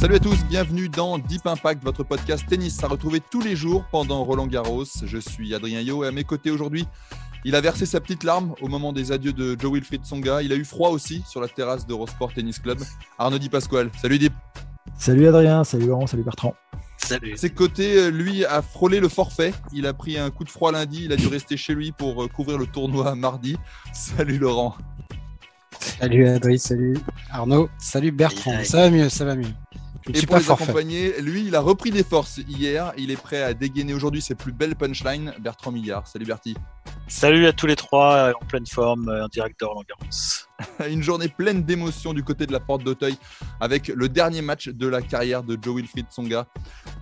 Salut à tous, bienvenue dans Deep Impact, votre podcast tennis à retrouver tous les jours pendant Roland Garros. Je suis Adrien Yo et à mes côtés aujourd'hui, il a versé sa petite larme au moment des adieux de Joe Wilfried Songa. Il a eu froid aussi sur la terrasse d'Eurosport Tennis Club. Arnaud Di Pasquale. Salut Deep. Salut Adrien, salut Laurent, salut Bertrand. Salut. Ses côtés, euh, lui, a frôlé le forfait. Il a pris un coup de froid lundi. Il a dû rester chez lui pour euh, couvrir le tournoi mardi. Salut Laurent. Salut Adrien, salut Arnaud, salut Bertrand. Ça va mieux, ça va mieux. Je Et pour les forfait. accompagner, lui, il a repris des forces hier. Il est prêt à dégainer aujourd'hui ses plus belles punchlines. Bertrand Millard. Salut Bertie. Salut à tous les trois, euh, en pleine forme, euh, en direct de Roland Garros. Une journée pleine d'émotions du côté de la porte d'Auteuil avec le dernier match de la carrière de Joe Wilfried Tsonga.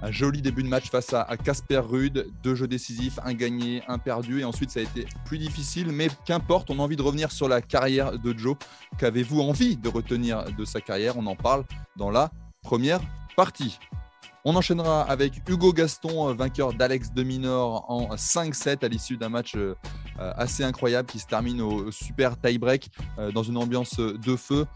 Un joli début de match face à Casper Ruud, deux jeux décisifs, un gagné, un perdu et ensuite ça a été plus difficile mais qu'importe, on a envie de revenir sur la carrière de Joe. Qu'avez-vous envie de retenir de sa carrière? On en parle dans la première partie. On enchaînera avec Hugo Gaston, euh, vainqueur d'Alex de Minor en 5-7 à l'issue d'un match euh, euh, assez incroyable qui se termine au super tie-break dans une ambiance de feu.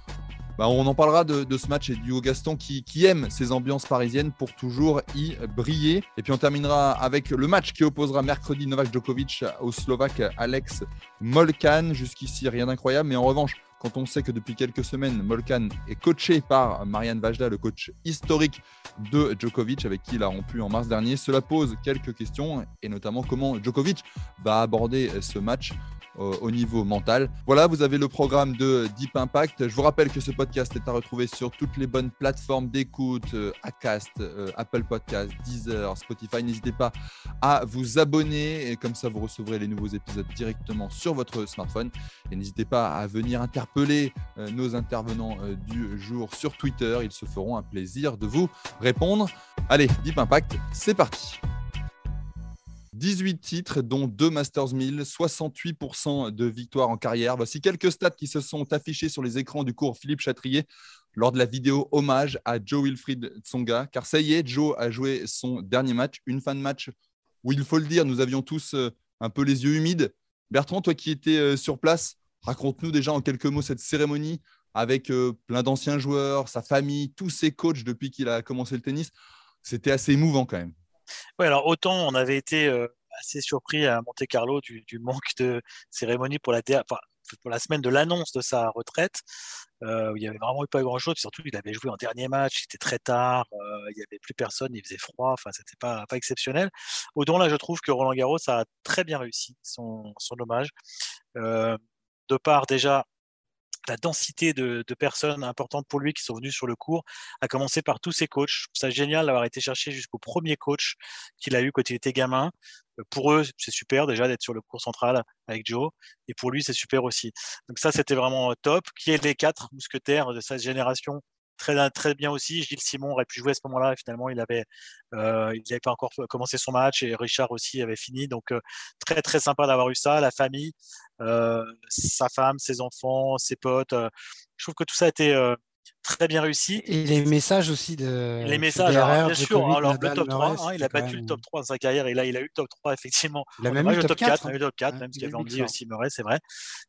Bah, on en parlera de, ce match et du Gaston qui, qui aime ces ambiances parisiennes pour toujours y briller. Et puis on terminera avec le match qui opposera mercredi Novak Djokovic au Slovaque Alex Molkan. Jusqu'ici, rien d'incroyable, mais en revanche, quand on sait que depuis quelques semaines, Molkan est coaché par Marianne Vajda, le coach historique de Djokovic, avec qui il a rompu en mars dernier, cela pose quelques questions, et notamment comment Djokovic va aborder ce match au niveau mental. Voilà, vous avez le programme de Deep Impact. Je vous rappelle que ce podcast est à retrouver sur toutes les bonnes plateformes d'écoute, euh, Acast, euh, Apple Podcast, Deezer, Spotify. N'hésitez pas à vous abonner et comme ça vous recevrez les nouveaux épisodes directement sur votre smartphone. Et n'hésitez pas à venir interpeller euh, nos intervenants euh, du jour sur Twitter. Ils se feront un plaisir de vous répondre. Allez, Deep Impact, c'est parti. 18 titres, dont 2 Masters 1000, 68% de victoires en carrière. Voici quelques stats qui se sont affichés sur les écrans du cours Philippe Chatrier lors de la vidéo hommage à Joe Wilfried Tsonga. Car ça y est, Joe a joué son dernier match, une fin de match où il faut le dire, nous avions tous euh, un peu les yeux humides. Bertrand, toi qui étais euh, sur place, raconte-nous déjà en quelques mots cette cérémonie avec euh, plein d'anciens joueurs, sa famille, tous ses coachs depuis qu'il a commencé le tennis. C'était assez émouvant quand même. Oui, alors autant on avait été euh, assez surpris à Monte Carlo du, manque de cérémonie pour la, semaine de l'annonce de sa retraite, euh, où il n'y avait vraiment eu pas grand-chose. Surtout, il avait joué en dernier match, c'était très tard, euh, il n'y avait plus personne, il faisait froid, enfin, c'était pas, pas exceptionnel. Autant là, je trouve que Roland Garros a très bien réussi son, hommage. De part déjà la densité de, de personnes importantes pour lui qui sont venues sur le cours, à commencer par tous ses coachs. Ça génial d'avoir été chercher jusqu'au premier coach qu'il a eu quand il était gamin. Euh, Pour eux, c'est super déjà d'être sur le cours central avec Joe, et pour lui, c'est super aussi. Donc ça, c'était vraiment top. Qui est les quatre mousquetaires de cette génération? Très, très bien aussi. Gilles Simon aurait pu jouer à ce moment-là. Finalement, il avait, euh, il n'avait pas encore commencé son match et Richard aussi avait fini. Donc, euh, très, très sympa d'avoir eu ça. La famille, euh, sa femme, ses enfants, ses potes. je trouve que tout ça a été très bien réussi. Et les messages aussi de Les messages, alors, bien sûr, alors, Nadal, le top 3, Murray, hein, il a battu le même- top 3 dans sa carrière et là, il a eu le top 3, effectivement. Il a même eu le top 4. on a eu le top 4, hein. même ce qu'avait Big dit aussi Murray, c'est vrai.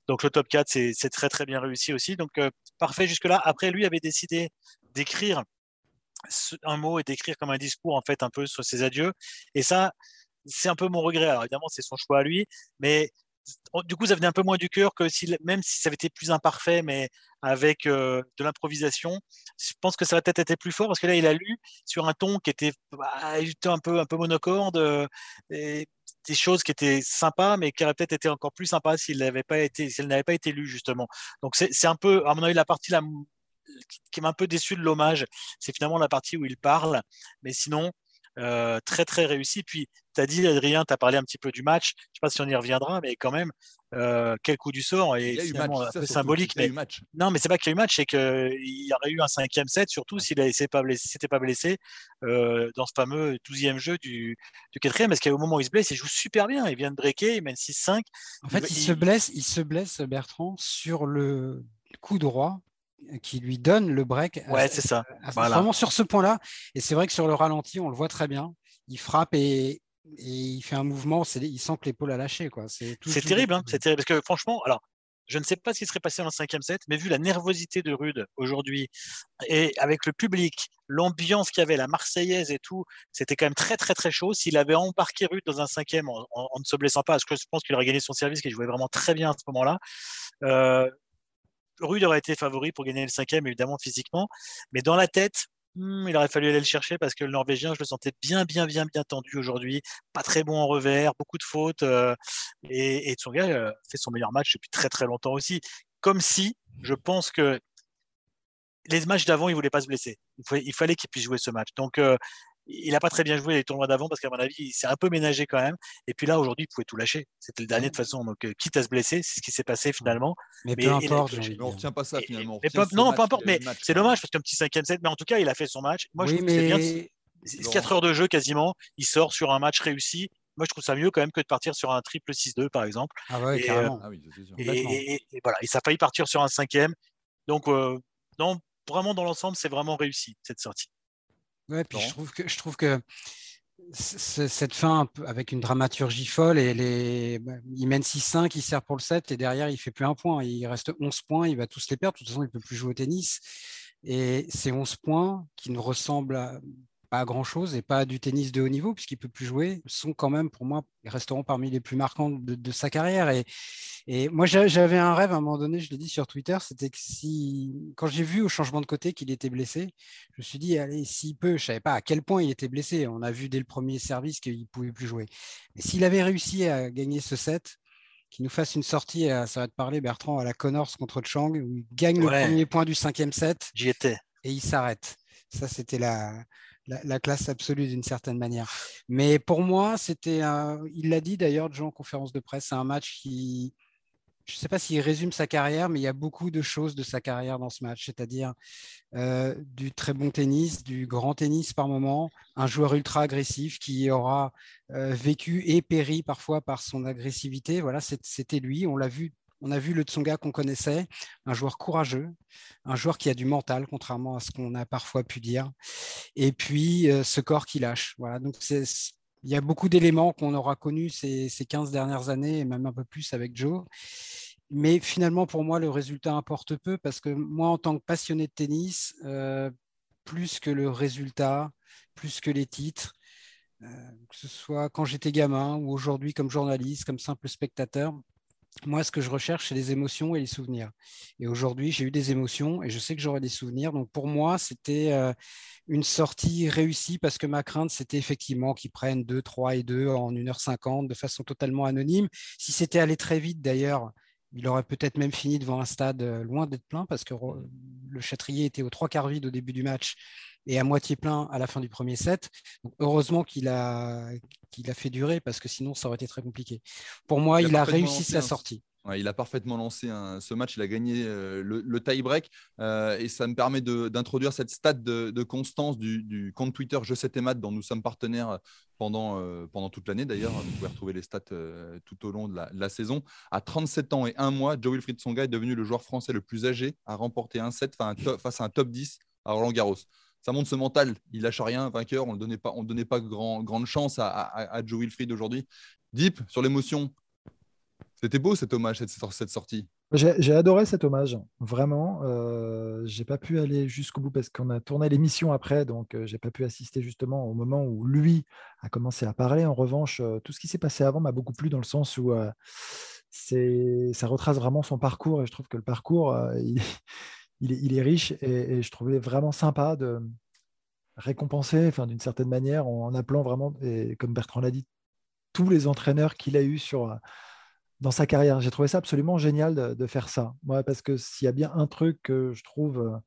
Donc le top 4, c'est très très bien réussi aussi. Donc euh, parfait jusque-là. Après, lui avait décidé d'écrire un mot et d'écrire comme un discours, en fait, un peu sur ses adieux. Et ça, c'est un peu mon regret. Alors évidemment, c'est son choix à lui, mais du coup, ça venait un peu moins du cœur que si, même si ça avait été plus imparfait, mais avec euh, de l'improvisation, je pense que ça aurait peut-être été plus fort parce que là, il a lu sur un ton qui était bah, un peu, un peu monocorde, euh, et des choses qui étaient sympas, mais qui auraient peut-être été encore plus sympas s'il n'avait pas été, s'il n'avait pas été lu justement. Donc c'est un peu, à mon avis, la partie qui m'a un peu déçu de l'hommage, c'est finalement la partie où il parle, mais sinon, très très réussi. Puis tu as dit, Adrien, tu as parlé un petit peu du match. Je ne sais pas si on y reviendra, mais quand même, euh, quel coup du sort et finalement un peu symbolique. Mais... Non, mais c'est pas qu'il y a eu match, c'est qu'il y aurait eu un cinquième set, surtout s'il s'était pas blessé, pas blessé euh, dans ce fameux 12e jeu du, du quatrième, parce qu'au moment où il se blesse, il joue super bien. Il vient de breaker, il mène 6-5. En fait, il, se blesse, il se blesse, Bertrand, sur le coup droit qui lui donne le break. Ouais, c'est ça. Vraiment sur ce point-là. Et c'est vrai que sur le ralenti, on le voit très bien. Il frappe et, et il fait un mouvement, il sent que l'épaule a lâché. C'est terrible, hein, c'est terrible. Parce que franchement, alors, je ne sais pas ce qui serait passé dans le cinquième set, mais vu la nervosité de Rude aujourd'hui, et avec le public, l'ambiance qu'il y avait, la Marseillaise et tout, c'était quand même très très très chaud. S'il avait embarqué Rude dans un cinquième en, ne se blessant pas, parce que je pense qu'il aurait gagné son service, qu'il jouait vraiment très bien à ce moment-là, euh, Rude aurait été favori pour gagner le cinquième, évidemment physiquement, mais dans la tête, Hmm, il aurait fallu aller le chercher parce que le Norvégien, je le sentais bien, bien, bien, bien tendu aujourd'hui. Pas très bon en revers, beaucoup de fautes. Euh, et, et Tsonga euh, fait son meilleur match depuis très, très longtemps aussi. Comme si, je pense que les matchs d'avant, il voulait pas se blesser. Il, fallait qu'il puisse jouer ce match. Donc, euh, il n'a pas très bien joué les tournois d'avant parce qu'à mon avis, il s'est un peu ménagé quand même. Et puis là, aujourd'hui, il pouvait tout lâcher. C'était le dernier de toute façon. Donc, euh, quitte à se blesser, c'est ce qui s'est passé finalement. Mais, peu importe. on retient pas ça finalement. non, peu importe. Mais c'est dommage parce qu'un petit 5 set. Mais en tout cas, il a fait son match. Moi, je trouve que c'est bien. 4 heures de jeu quasiment. Il sort sur un match réussi. Moi, je trouve ça mieux quand même que de partir sur un triple 6-2, par exemple. Ah ouais, et, carrément. Euh, ah oui, et, et, voilà, et ça a failli partir sur un cinquième. Donc, euh, non, vraiment, dans l'ensemble, c'est vraiment réussi, cette sortie. Ouais, puis je trouve que, je trouve que cette fin avec une dramaturgie folle et les, bah, il mène 6-5, il sert pour le 7 et derrière il fait plus un point. Il reste 11 points, il va tous les perdre. De toute façon, il ne peut plus jouer au tennis. Et ces 11 points qui ne ressemblent à, pas à grand chose et pas du tennis de haut niveau puisqu'il peut plus jouer, sont quand même pour moi, ils resteront parmi les plus marquants de, sa carrière. Et, et moi, j'avais un rêve à un moment donné, je l'ai dit sur Twitter, c'était que si, quand j'ai vu au changement de côté qu'il était blessé, je me suis dit, allez, s'il peut, je savais pas à quel point il était blessé. On a vu dès le premier service qu'il pouvait plus jouer. Mais s'il avait réussi à gagner ce set, qu'il nous fasse une sortie, ça va te parler, Bertrand, à la Connors contre Chang, où il gagne le premier point du cinquième set. J'y étais. Et il s'arrête. Ça, c'était la, la, classe absolue d'une certaine manière. Mais pour moi, c'était, il l'a dit d'ailleurs, Jean en conférence de presse, c'est un match qui, je ne sais pas s'il résume sa carrière, mais il y a beaucoup de choses de sa carrière dans ce match, c'est-à-dire euh, du très bon tennis, du grand tennis par moment, un joueur ultra agressif qui aura euh, vécu et péri parfois par son agressivité. Voilà, c'était lui. On l'a vu on a vu le Tsonga qu'on connaissait, un joueur courageux, un joueur qui a du mental, contrairement à ce qu'on a parfois pu dire. Et puis, euh, ce corps qui lâche. Voilà. Donc, il y a beaucoup d'éléments qu'on aura connus ces, 15 dernières années, et même un peu plus avec Joe. Mais finalement, pour moi, le résultat importe peu parce que moi, en tant que passionné de tennis, euh, plus que le résultat, plus que les titres, euh, que ce soit quand j'étais gamin ou aujourd'hui comme journaliste, comme simple spectateur, moi, ce que je recherche, c'est les émotions et les souvenirs. Et aujourd'hui, j'ai eu des émotions et je sais que j'aurai des souvenirs. Donc, pour moi, c'était euh, une sortie réussie parce que ma crainte, c'était effectivement qu'ils prennent 2, 3 et 2 en 1h50 de façon totalement anonyme. Si c'était allé très vite, d'ailleurs, il aurait peut-être même fini devant un stade euh, loin d'être plein parce que le Châtrier était aux trois quarts vide au début du match et à moitié plein à la fin du premier set. heureusement qu'il a, qu'il a fait durer parce que sinon ça aurait été très compliqué. Pour moi, il, a, réussi sa sortie. il a parfaitement lancé ce match, il a gagné euh, le, tie-break euh, et ça me permet d'introduire cette stat de, constance du, compte Twitter Je sais tes maths dont nous sommes partenaires pendant, euh, pendant toute l'année d'ailleurs. Vous pouvez retrouver les stats tout au long de la, saison. À 37 ans et un mois, Joe Wilfried Songa est devenu le joueur français le plus âgé à remporter un set face à un top 10 à Roland Garros ça montre ce mental. Il lâche rien, vainqueur. On ne donnait pas, grande chance à, Joe Wilfried aujourd'hui. Deep, sur l'émotion. C'était beau cet hommage, cette, sortie. J'ai adoré cet hommage, vraiment. Euh, j'ai pas pu aller jusqu'au bout parce qu'on a tourné l'émission après, donc euh, j'ai pas pu assister justement au moment où lui a commencé à parler. En revanche, euh, tout ce qui s'est passé avant m'a beaucoup plu dans le sens où euh, ça retrace vraiment son parcours et je trouve que le parcours, il est, riche et, je trouvais vraiment sympa de récompenser, enfin, d'une certaine manière, en, appelant vraiment, et comme Bertrand l'a dit, tous les entraîneurs qu'il a eu sur, dans sa carrière. J'ai trouvé ça absolument génial de, faire ça. Moi, parce que s'il y a bien un truc que je trouve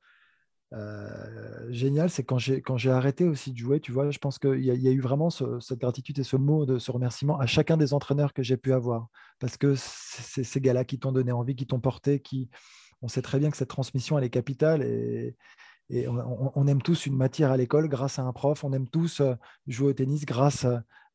génial, c'est quand j'ai quand j'ai arrêté aussi de jouer, tu vois, je pense qu'il y, y, a eu vraiment cette gratitude et ce mot de ce remerciement à chacun des entraîneurs que j'ai pu avoir, parce que c'est ces gars-là qui t'ont donné envie, qui t'ont porté, qui on sait très bien que cette transmission elle est capitale et, on, aime tous une matière à l'école grâce à un prof, on aime tous jouer au tennis grâce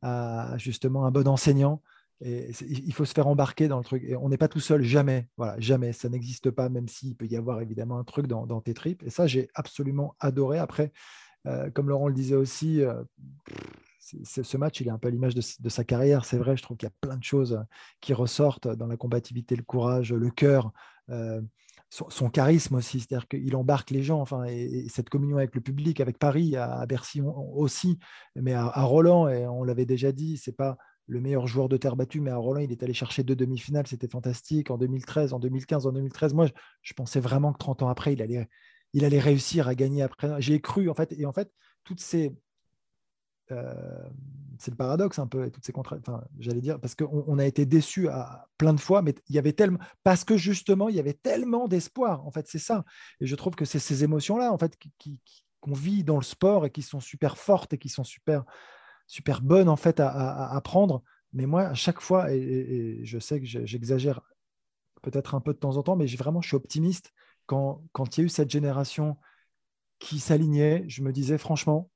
à justement un bon enseignant. Et il faut se faire embarquer dans le truc. On n'est pas tout seul, jamais. Voilà, jamais. Ça n'existe pas, même s'il peut y avoir évidemment un truc dans, tes tripes. Et ça, j'ai absolument adoré. Après, euh, comme Laurent le disait aussi, euh, ce match, il est un peu l'image de, sa carrière. C'est vrai, je trouve qu'il y a plein de choses qui ressortent dans la combativité, le courage, le cœur. Euh, son, charisme aussi, c'est-à-dire qu'il embarque les gens, enfin, et, cette communion avec le public, avec Paris, à, Bercy aussi, mais à, Roland, et on l'avait déjà dit, c'est pas le meilleur joueur de terre battue, mais à Roland, il est allé chercher deux demi-finales, c'était fantastique. En 2013, en 2015, en 2013, moi, je, pensais vraiment que 30 ans après, il allait, il allait réussir à gagner après. J'ai cru, en fait, et en fait, toutes ces. Euh, c'est le paradoxe un peu, toutes ces contraintes, enfin, j'allais dire, parce qu'on on a été déçus à plein de fois, mais il y avait tellement, parce que justement, il y avait tellement d'espoir, en fait, c'est ça. Et je trouve que c'est ces émotions-là, en fait, qu'on vit dans le sport et qui sont super fortes et qui sont super super bonne en fait à, apprendre. Mais moi, à chaque fois, et, je sais que j'exagère peut-être un peu de temps en temps, mais vraiment, je suis optimiste. Quand, quand il y a eu cette génération qui s'alignait, je me disais franchement,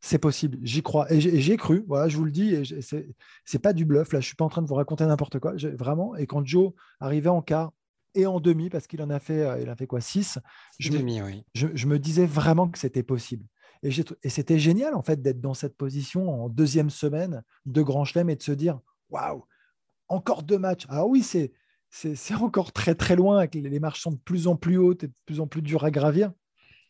c'est possible, j'y crois. Et j'ai cru, voilà, je vous le dis, et c'est pas du bluff, là, je suis pas en train de vous raconter n'importe quoi, vraiment. Et quand Joe arrivait en quart et en demi, parce qu'il en a fait, euh, il a fait quoi, 6 je, oui. je, me disais vraiment que c'était possible. Et, c'était génial en fait d'être dans cette position en deuxième semaine de Grand Chelem et de se dire waouh, encore deux matchs. Alors oui, c'est c'est encore très très loin, les marches sont de plus en plus hautes et de plus en plus dures à gravir.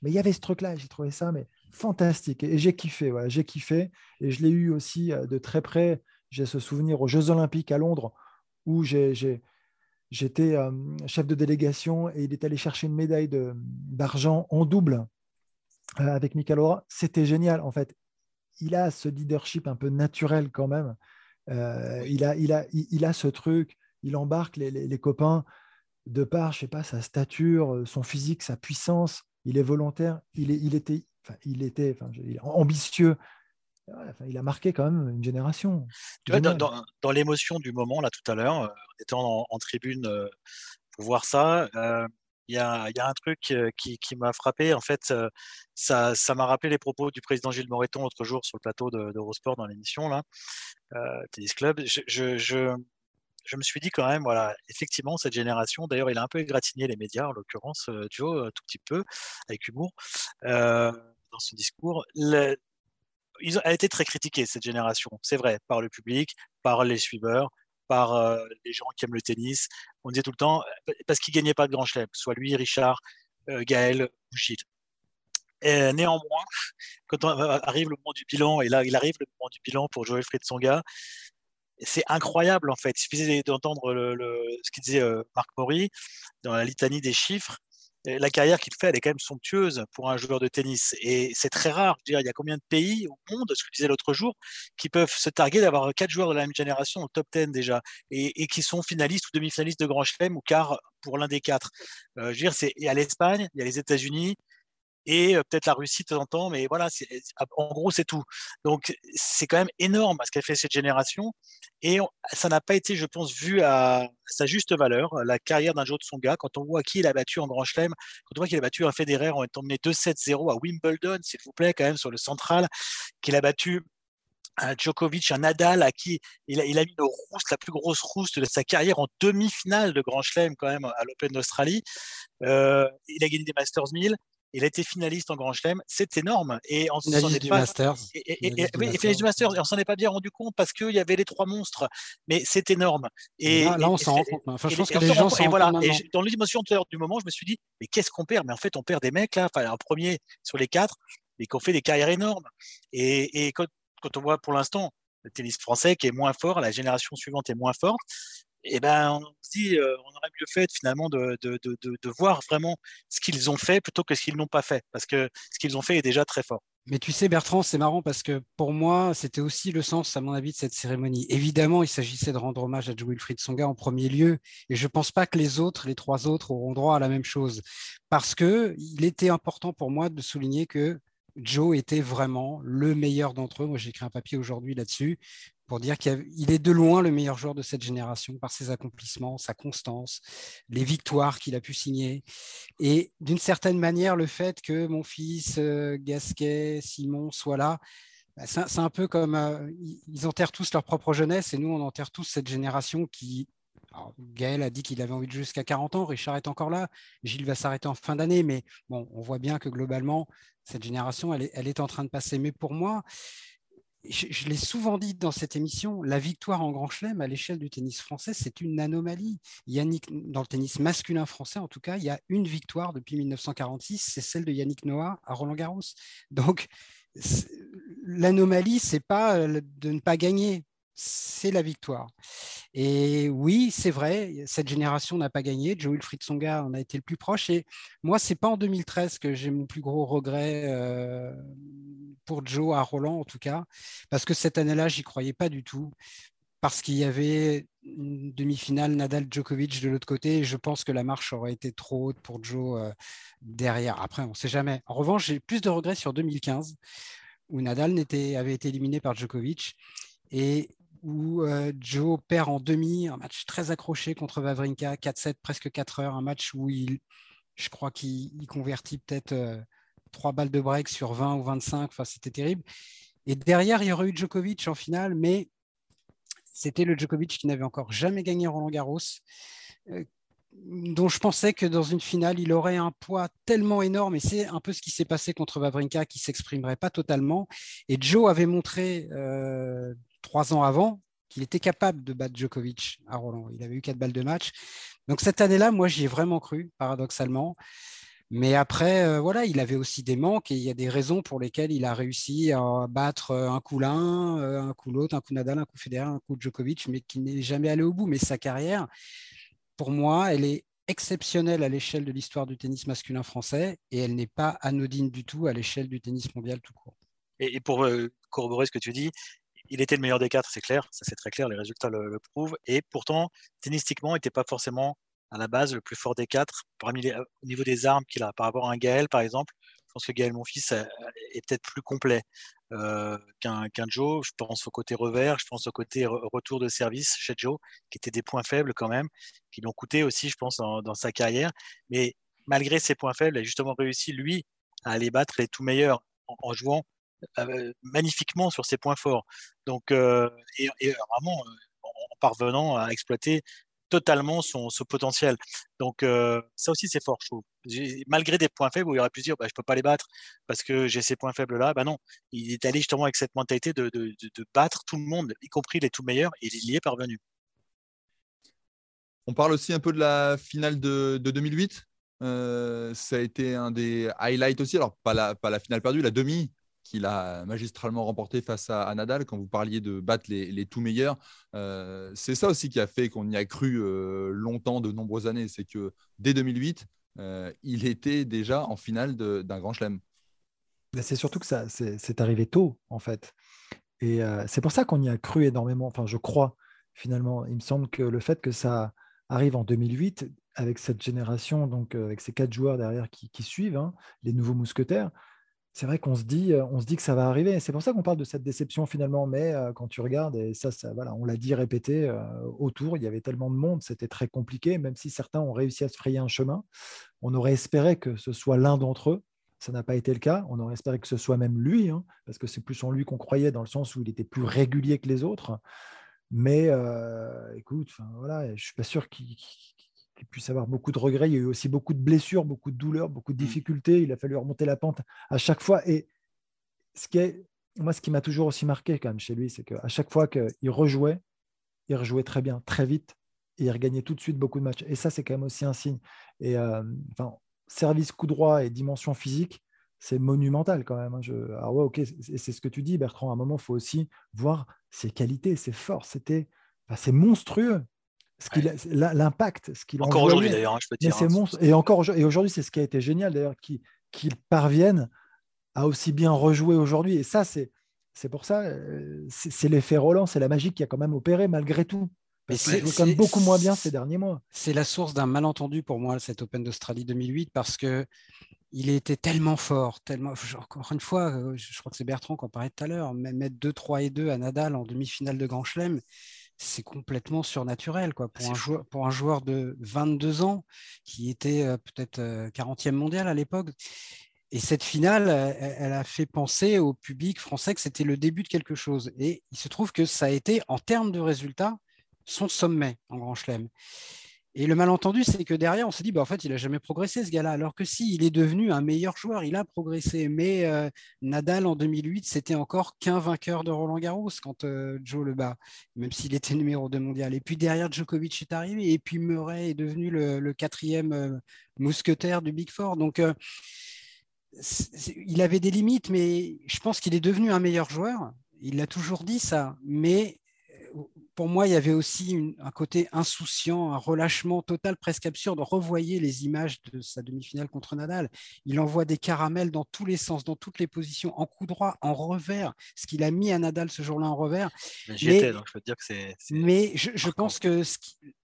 Mais il y avait ce truc-là, j'ai trouvé ça mais fantastique et, j'ai kiffé, voilà, j'ai kiffé et je l'ai eu aussi euh, de très près. J'ai ce souvenir aux Jeux Olympiques à Londres où j'étais euh, chef de délégation et il est allé chercher une médaille d'argent en double euh, avec Michalora, c'était génial. En fait, il a ce leadership un peu naturel quand même. Il, a, il, a, il, a ce truc, il embarque les, copains de par, je sais pas, sa stature, son physique, sa puissance. Il est volontaire, il, est, il était, enfin, il était enfin, ambitieux. il a marqué quand même une génération. dans, l'émotion du moment, là, tout à l'heure, en étant en, tribune pour voir ça, il y a, y a, un truc qui, qui m'a frappé. En fait, ça, ça m'a rappelé les propos du président Gilles Moreton l'autre jour sur le plateau d'Eurosport dans l'émission là, euh, Tennis Club. Je, je, je, je, me suis dit quand même, voilà, effectivement, cette génération, d'ailleurs, il a un peu égratigné les médias, en l'occurrence, Joe, un tout petit peu, avec humour, euh, dans son discours. Elle a été très critiquée, cette génération, c'est vrai, par le public, par les suiveurs, par euh, les gens qui aiment le tennis. On disait tout le temps, euh, parce qu'il gagnait pas de grand chelem, soit lui, Richard, euh, Gaël, Bouchit. Et néanmoins, quand arrive le moment du bilan, et là il arrive le moment du bilan pour Joël Songa, c'est incroyable en fait. Il suffisait d'entendre ce qu'il disait Marc Maury dans la litanie des chiffres la carrière qu'il fait, elle est quand même somptueuse pour un joueur de tennis. Et c'est très rare. Je veux dire, il y a combien de pays au monde, ce que je disais l'autre jour, qui peuvent se targuer d'avoir quatre joueurs de la même génération au top 10 déjà, et, qui sont finalistes ou demi-finalistes de Grand Chelem ou quart pour l'un des quatre. Euh, je veux dire, il y a l'Espagne, il y a les États-Unis, et peut-être la Russie de temps en temps, mais voilà, en gros, c'est tout. Donc, c'est quand même énorme ce qu'a fait cette génération, et ça n'a pas été, je pense, vu à, sa juste valeur, la carrière d'un joueur de son gars, quand on voit qui il a battu en Grand Chelem, quand on voit qu'il a battu un Federer en étant mené 2-7-0 à Wimbledon, s'il vous plaît, quand même, sur le central, qu'il a battu un Djokovic, un Nadal à qui il a, il a mis la plus grosse rousse de sa carrière en demi-finale de Grand Chelem quand même à l'Open d'Australie. Il a gagné des Masters 1000. Il a été finaliste en Grand Chelem, c'est énorme. Et on s'en est pas. Masters. Et, et, finaliste du Masters. Et on s'en est pas bien rendu compte parce qu'il y avait les trois monstres. Mais c'est énorme. Et là, on s'en rend compte. Enfin, je pense que les gens s'en voilà. Et dans l'émotion du moment, je me suis dit, mais qu'est-ce qu'on perd? Mais en fait, on perd des mecs là. Enfin, un premier sur les quatre, mais qui ont fait des carrières énormes. Et, quand, quand on voit pour l'instant le tennis français qui est moins fort, la génération suivante est moins forte, et ben, on aurait mieux fait finalement de voir vraiment ce qu'ils ont fait plutôt que ce qu'ils n'ont pas fait, parce que ce qu'ils ont fait est déjà très fort. Mais tu sais, Bertrand, c'est marrant parce que pour moi, c'était aussi le sens, à mon avis, de cette cérémonie. Évidemment, il s'agissait de rendre hommage à Joe Wilfried Songa en premier lieu, et je ne pense pas que les autres, les trois autres, auront droit à la même chose, parce que il était important pour moi de souligner que Joe était vraiment le meilleur d'entre eux. Moi, j'ai écrit un papier aujourd'hui là-dessus pour dire qu'il est de loin le meilleur joueur de cette génération par ses accomplissements, sa constance, les victoires qu'il a pu signer. Et d'une certaine manière, le fait que mon fils euh, Gasquet, Simon soient là, bah, c'est un peu comme euh, ils enterrent tous leur propre jeunesse et nous, on enterre tous cette génération qui. Gaël a dit qu'il avait envie de jusqu'à 40 ans, Richard est encore là, Gilles va s'arrêter en fin d'année, mais bon, on voit bien que globalement, cette génération, elle est en train de passer. Mais pour moi, je, l'ai souvent dit dans cette émission, la victoire en Grand Chelem à l'échelle du tennis français, c'est une anomalie. Yannick, dans le tennis masculin français, en tout cas, il y a une victoire depuis 1946, c'est celle de Yannick Noah à Roland Garros. Donc, l'anomalie, c'est pas euh, de ne pas gagner, c'est la victoire. Et oui, c'est vrai, cette génération n'a pas gagné. Joe Wilfried Songa en a été le plus proche. Et moi, c'est pas en 2013 que j'ai mon plus gros regret euh, pour Joe à Roland, en tout cas, parce que cette année-là, j'y croyais pas du tout. Parce qu'il y avait une demi-finale Nadal-Djokovic de l'autre côté, et je pense que la marche aurait été trop haute pour Joe euh, derrière. Après, on ne sait jamais. En revanche, j'ai plus de regrets sur 2015, où Nadal avait été éliminé par Djokovic. Et où euh, Joe perd en demi, un match très accroché contre Vavrinka, 4-7, presque 4 heures, un match où il, je crois qu'il convertit peut-être euh, trois 3 balles de break sur 20 ou 25, enfin c'était terrible. Et derrière, il y aurait eu Djokovic en finale, mais c'était le Djokovic qui n'avait encore jamais gagné Roland Garros, euh, dont je pensais que dans une finale, il aurait un poids tellement énorme, et c'est un peu ce qui s'est passé contre Vavrinka, qui s'exprimerait pas totalement. Et Joe avait montré trois ans avant qu'il était capable de battre Djokovic à Roland. Il avait eu quatre balles de match. Donc cette année-là, moi, j'y ai vraiment cru, paradoxalement. Mais après, euh, voilà, il avait aussi des manques et il y a des raisons pour lesquelles il a réussi à battre euh, un coup l'un, euh, un coup l'autre, un coup Nadal, un coup Federer, un coup Djokovic, mais qui n'est jamais allé au bout. Mais sa carrière, pour moi, elle est exceptionnelle à l'échelle de l'histoire du tennis masculin français et elle n'est pas anodine du tout à l'échelle du tennis mondial tout court. Et, pour corroborer ce que tu dis, il était le meilleur des quatre, c'est clair, ça c'est très clair, les résultats le, prouvent. Et pourtant, tennistiquement, il n'était pas forcément à la base le plus fort des quatre. Parmi les, au niveau des armes qu'il a, par rapport à un Gaël, par exemple, je pense que Gaël, mon fils, euh, est peut-être plus complet euh, qu'un Joe. Je pense au côté revers, je pense au côté retour de service chez Joe, qui étaient des points faibles quand même, qui l'ont coûté aussi, je pense, dans, sa carrière. Mais malgré ces points faibles, il a justement réussi, lui, à aller battre les tout meilleurs en jouant magnifiquement sur ses points forts. Donc, euh, et, vraiment en, parvenant à exploiter totalement son, potentiel. Donc ça aussi c'est fort, je trouve. Malgré des points faibles où il aurait pu dire bah, je peux pas les battre parce que j'ai ces points faibles là, bah non, il est allé justement avec cette mentalité de, battre tout le monde, y compris les tout meilleurs, et il y est parvenu. On parle aussi un peu de la finale de, 2008. ça a été un des highlights aussi. Alors pas la, pas la finale perdue, la demi, qu'il a magistralement remporté face à, Nadal, quand vous parliez de battre les, tout meilleurs, euh, c'est ça aussi qui a fait qu'on y a cru euh, longtemps, de nombreuses années. C'est que dès 2008, euh, il était déjà en finale d'un grand chelem. C'est surtout que ça c'est arrivé tôt, en fait. Et c'est pour ça qu'on y a cru énormément. Enfin, je crois, finalement. Il me semble que le fait que ça arrive en 2008, avec cette génération, donc avec ces quatre joueurs derrière qui, suivent, hein, les nouveaux mousquetaires, c'est vrai qu'on se dit, on se dit que ça va arriver. C'est pour ça qu'on parle de cette déception finalement. Mais quand tu regardes, et ça, ça voilà, on l'a dit répété autour, il y avait tellement de monde, c'était très compliqué. Même si certains ont réussi à se frayer un chemin, on aurait espéré que ce soit l'un d'entre eux. Ça n'a pas été le cas. On aurait espéré que ce soit même lui, hein, parce que c'est plus en lui qu'on croyait, dans le sens où il était plus régulier que les autres. Mais écoute, voilà, je suis pas sûr qu'il qu'il puisse avoir beaucoup de regrets. Il y a eu aussi beaucoup de blessures, beaucoup de douleurs, beaucoup de mmh. difficultés. Il a fallu remonter la pente à chaque fois. Et ce qui est, moi, ce qui m'a toujours aussi marqué quand même chez lui, c'est qu'à chaque fois qu'il rejouait, il rejouait très bien, très vite, et il regagnait tout de suite beaucoup de matchs. Et ça, c'est quand même aussi un signe. Et euh, enfin, service coup droit et dimension physique, c'est monumental quand même. Hein. Je, alors ouais, ok, c'est ce que tu dis, Bertrand. À un moment, il faut aussi voir ses qualités, ses forces. C'était, c'est monstrueux l'impact, ce qu'il Encore aujourd'hui d'ailleurs, hein, je peux dire. Hein, et encore et aujourd'hui, c'est ce qui a été génial d'ailleurs, qu'ils parviennent à aussi bien rejouer aujourd'hui. Et ça, c'est c'est pour ça, euh, c'est l'effet Roland, c'est la magie qui a quand même opéré malgré tout. Mais c'est quand même beaucoup moins bien ces derniers mois. C'est la source d'un malentendu pour moi, cet Open d'Australie 2008, parce que il était tellement fort, tellement. Encore une fois, euh, je crois que c'est Bertrand qui en parlait tout à l'heure, mettre 2, 3 et 2 à Nadal en demi-finale de Grand Chelem, c'est complètement surnaturel quoi, pour, un joueur, pour un joueur de 22 ans qui était euh, peut-être 40e mondial à l'époque. Et cette finale, elle, a fait penser au public français que c'était le début de quelque chose. Et il se trouve que ça a été, en termes de résultats, son sommet en Grand Chelem. Et le malentendu, c'est que derrière, on s'est dit, bah, en fait, il n'a jamais progressé ce gars-là. Alors que si, il est devenu un meilleur joueur, il a progressé. Mais euh, Nadal, en 2008, c'était encore qu'un vainqueur de Roland Garros quand euh, Joe le bat, même s'il était numéro 2 mondial. Et puis derrière, Djokovic est arrivé. Et puis Murray est devenu le, quatrième euh, mousquetaire du Big Four. Donc, il avait des limites, mais je pense qu'il est devenu un meilleur joueur. Il l'a toujours dit ça, mais pour moi, il y avait aussi un côté insouciant, un relâchement total, presque absurde. Revoyez les images de sa demi-finale contre Nadal. Il envoie des caramels dans tous les sens, dans toutes les positions, en coup droit, en revers. Ce qu'il a mis à Nadal ce jour-là en revers. Mais j'y étais, donc je peux te dire que c'est. Mais je, pense que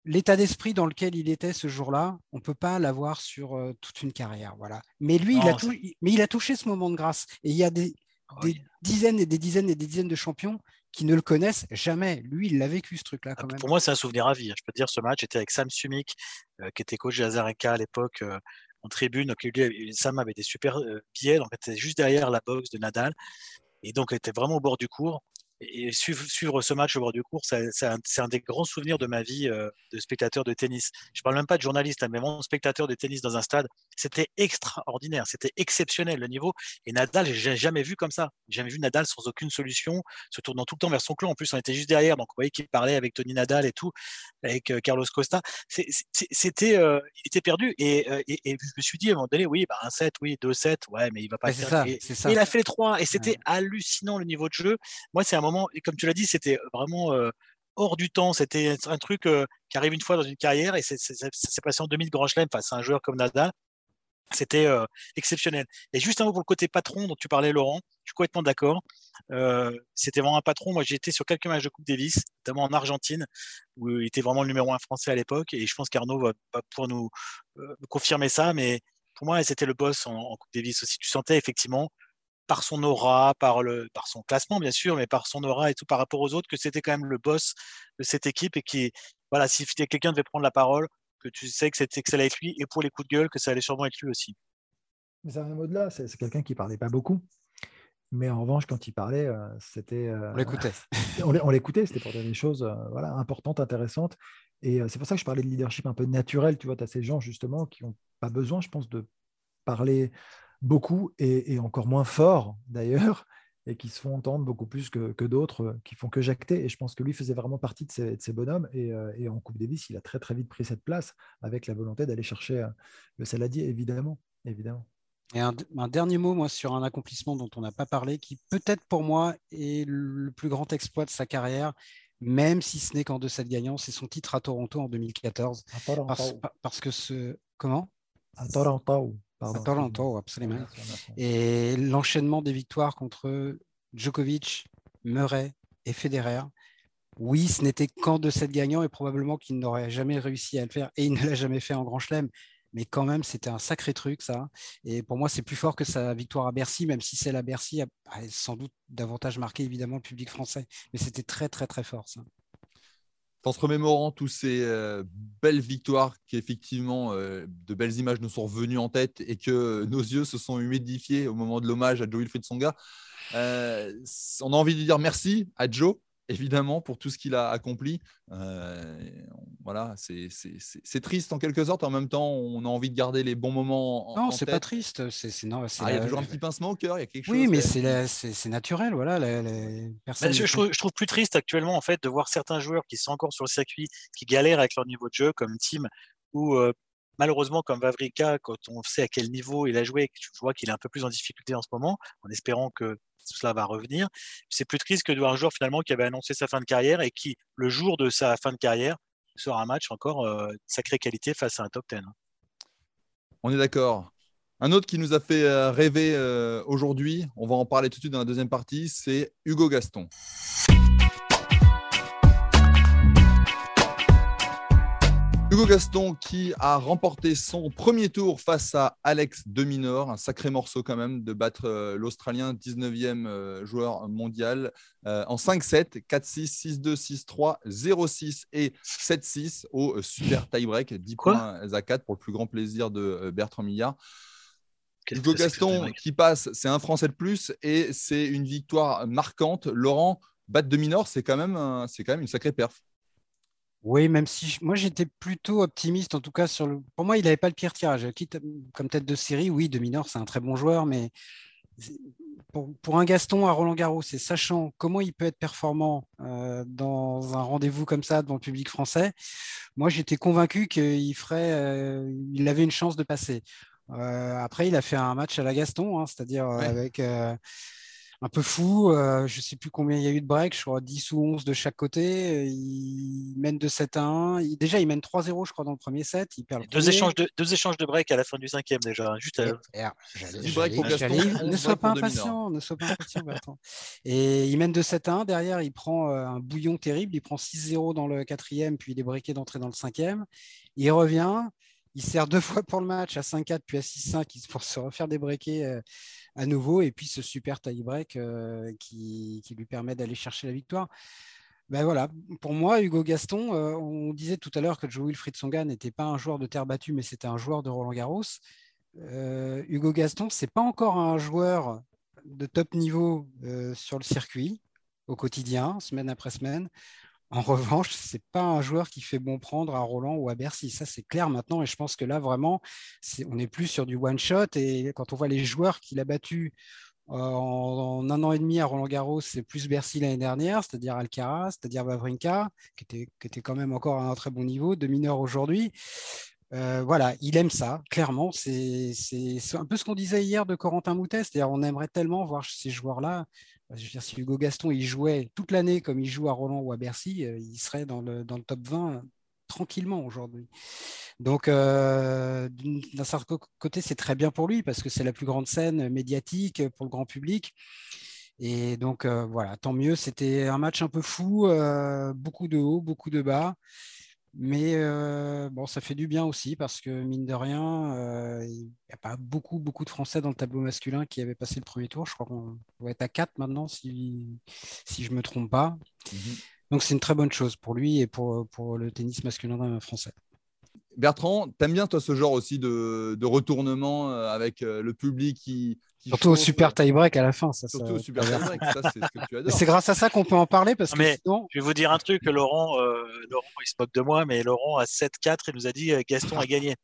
l'état d'esprit dans lequel il était ce jour-là, on ne peut pas l'avoir sur euh, toute une carrière. Voilà. Mais lui, il a mais il a touché ce moment de grâce. Et il y a des, ah des dizaines et des dizaines et des dizaines de champions qui ne le connaissent jamais. Lui, il l'a vécu ce truc-là ah, Pour moi, c'est un souvenir à vie. Hein. Je peux te dire, ce match était avec Sam Sumik, euh, qui était coach de Azarenka à l'époque euh, en tribune. Donc, lui, Sam avait des super euh, billets, donc était juste derrière la boxe de Nadal. Et donc, il était vraiment au bord du cours et suivre, ce match au bord du cours, c'est un, des grands souvenirs de ma vie euh, de spectateur de tennis. Je parle même pas de journaliste, hein, mais mon spectateur de tennis dans un stade, c'était extraordinaire, c'était exceptionnel le niveau. Et Nadal, j'ai jamais vu comme ça. J'ai jamais vu Nadal sans aucune solution, se tournant tout le temps vers son clan. En plus, on était juste derrière, donc vous voyez qu'il parlait avec Tony Nadal et tout, avec euh, Carlos Costa. C'était, euh, il était perdu. Et, je me suis dit à un moment donné, oui, bah, un 7, oui, deux 7, ouais, mais il va pas faire. et, il a fait les trois, et c'était hallucinant le niveau de jeu. Moi, c'est un moment et comme tu l'as dit, c'était vraiment euh, hors du temps. C'était un truc euh, qui arrive une fois dans une carrière et ça s'est passé en 2000 Grand Chelem face à un joueur comme Nadal. C'était euh, exceptionnel. Et juste un mot pour le côté patron dont tu parlais, Laurent. Je suis complètement d'accord. c'était vraiment un patron. Moi, j'ai été sur quelques matchs de Coupe Davis, notamment en Argentine, où il était vraiment le numéro un français à l'époque. Et je pense qu'Arnaud va, pouvoir nous, confirmer ça. Mais pour moi, c'était le boss en, en Coupe Davis aussi. Tu sentais effectivement par son aura, par, le, par son classement bien sûr, mais par son aura et tout par rapport aux autres, que c'était quand même le boss de cette équipe et qui, voilà, si quelqu'un devait prendre la parole, que tu sais que, c'était, que ça allait être lui et pour les coups de gueule, que ça allait sûrement être lui aussi. Mais ça va au-delà, c'est, quelqu'un qui parlait pas beaucoup. Mais en revanche, quand il parlait, euh, c'était. Euh, on l'écoutait. on l'écoutait, c'était pour dire des choses euh, voilà, importantes, intéressantes. Et c'est pour ça que je parlais de leadership un peu naturel. Tu vois, tu as ces gens justement qui n'ont pas besoin, je pense, de parler beaucoup et, encore moins fort d'ailleurs, et qui se font entendre beaucoup plus que, d'autres euh, qui font que jacter. Et je pense que lui faisait vraiment partie de ces, bonhommes. Euh, et, en Coupe Davis, il a très très vite pris cette place avec la volonté d'aller chercher euh, le saladier, évidemment. évidemment. Et un, dernier mot, moi, sur un accomplissement dont on n'a pas parlé, qui peut-être pour moi est le plus grand exploit de sa carrière, même si ce n'est qu'en deux sets gagnants, c'est son titre à Toronto en 2014. Parce, parce, que ce. Comment? À Toronto. Toronto, absolument. Et l'enchaînement des victoires contre Djokovic, Murray et Federer, oui, ce n'était qu'en de sept gagnants et probablement qu'il n'aurait jamais réussi à le faire et il ne l'a jamais fait en Grand Chelem. Mais quand même, c'était un sacré truc, ça. Et pour moi, c'est plus fort que sa victoire à Bercy, même si celle à Bercy a sans doute davantage marqué évidemment le public français. Mais c'était très, très, très fort, ça en se remémorant toutes ces euh, belles victoires qui effectivement euh, de belles images nous sont revenues en tête et que nos yeux se sont humidifiés au moment de l'hommage à Joe Wilfried Songa, euh, on a envie de dire merci à Joe évidemment, pour tout ce qu'il a accompli. Euh, voilà, c'est triste en quelque sorte. En même temps, on a envie de garder les bons moments. non, c'est pas triste. C'est ah, il y a toujours un petit pincement au cœur. Il y a quelque oui, chose. Oui, mais c'est naturel. Voilà, les, personnes... je, trouve, plus triste actuellement en fait de voir certains joueurs qui sont encore sur le circuit, qui galèrent avec leur niveau de jeu, comme Tim ou euh, malheureusement, comme Vavrika, quand on sait à quel niveau il a joué, tu vois qu'il est un peu plus en difficulté en ce moment, en espérant que cela va revenir. C'est plus triste que de voir un joueur finalement qui avait annoncé sa fin de carrière et qui, le jour de sa fin de carrière, sur un match encore de sacrée qualité face à un top 10. On est d'accord. Un autre qui nous a fait rêver aujourd'hui, on va en parler tout de suite dans la deuxième partie, c'est Hugo Gaston. Hugo Gaston qui a remporté son premier tour face à Alex Deminor, un sacré morceau quand même de battre euh, l'Australien 19e euh, joueur mondial euh, en 5-7, 4-6, 6-2, 6-3, 0-6 et 7-6 au super tie-break, 10 points à 4 pour le plus grand plaisir de Bertrand Millard. Hugo Gaston qui passe, c'est un Français de plus et c'est une victoire marquante. Laurent, battre Deminor, c'est quand, même, quand même une sacrée perf. Oui, même si moi j'étais plutôt optimiste, en tout cas sur le. Pour moi, il n'avait pas le pire tirage. Quitte comme tête de série, oui, de Minor, c'est un très bon joueur, mais pour, un Gaston à Roland Garros, c'est sachant comment il peut être performant euh, dans un rendez-vous comme ça devant le public français, moi j'étais convaincu qu'il ferait, euh, il avait une chance de passer. Euh, après, il a fait un match à la Gaston, hein, c'est-à-dire avec un peu fou. Euh, je ne sais plus combien il y a eu de breaks, je crois 10 ou 11 de chaque côté. Il mène de 7 à 1. déjà, il mène 3-0, je crois, dans le premier set. Il perd deux, échanges de, deux échanges de break à la fin du cinquième, déjà. Juste Ne sois pas impatient, ne sois pas impatient, Et il mène de 7 à 1. Derrière, il prend euh, un bouillon terrible. Il prend 6-0 dans le quatrième, puis il est breaké d'entrée dans le cinquième. Il revient. Il sert deux fois pour le match à 5-4 puis à 6-5 pour se refaire débreaker euh, à nouveau. Et puis ce super tie-break euh, qui, lui permet d'aller chercher la victoire. Ben voilà, pour moi, Hugo Gaston, euh, on disait tout à l'heure que Joe Wilfried Songa n'était pas un joueur de terre battue, mais c'était un joueur de Roland Garros. Hugo Gaston, c'est pas encore un joueur de top niveau sur le circuit au quotidien, semaine après semaine. En revanche, ce n'est pas un joueur qui fait bon prendre à Roland ou à Bercy. Ça, c'est clair maintenant. Et je pense que là, vraiment, on n'est plus sur du one-shot. Et quand on voit les joueurs qu'il a battus euh, en, un an et demi à Roland Garros, c'est plus Bercy l'année dernière, c'est-à-dire Alcaraz, c'est-à-dire Wawrinka, qui était, qui était quand même encore à un très bon niveau, de mineur aujourd'hui. Euh, voilà, il aime ça, clairement. C'est un peu ce qu'on disait hier de Corentin Moutet, c'est-à-dire on aimerait tellement voir ces joueurs-là dire, si Hugo Gaston il jouait toute l'année comme il joue à Roland ou à Bercy, euh, il serait dans le, top 20 tranquillement aujourd'hui. Donc, euh, d'un certain côté, c'est très bien pour lui parce que c'est la plus grande scène médiatique pour le grand public. Et donc, euh, voilà, tant mieux. C'était un match un peu fou, beaucoup de hauts, beaucoup de bas. Mais euh, bon, ça fait du bien aussi parce que mine de rien, euh, il n'y a pas beaucoup, beaucoup de Français dans le tableau masculin qui avaient passé le premier tour. Je crois qu'on va être à 4 maintenant, si, si je ne me trompe pas. Mhm. Donc c'est une très bonne chose pour lui et pour, pour le tennis masculin français. Bertrand, t'aimes bien toi ce genre aussi de, de retournement euh, avec le public qui, Surtout au super tie-break à la fin. Ça, Surtout au super tie-break, ça c'est ce que tu adores. C'est grâce à ça qu'on peut en parler parce que mais Je vais vous dire un truc, Laurent, euh, Laurent il se moque de moi, mais Laurent à 7-4, il nous a dit euh, Gaston a gagné.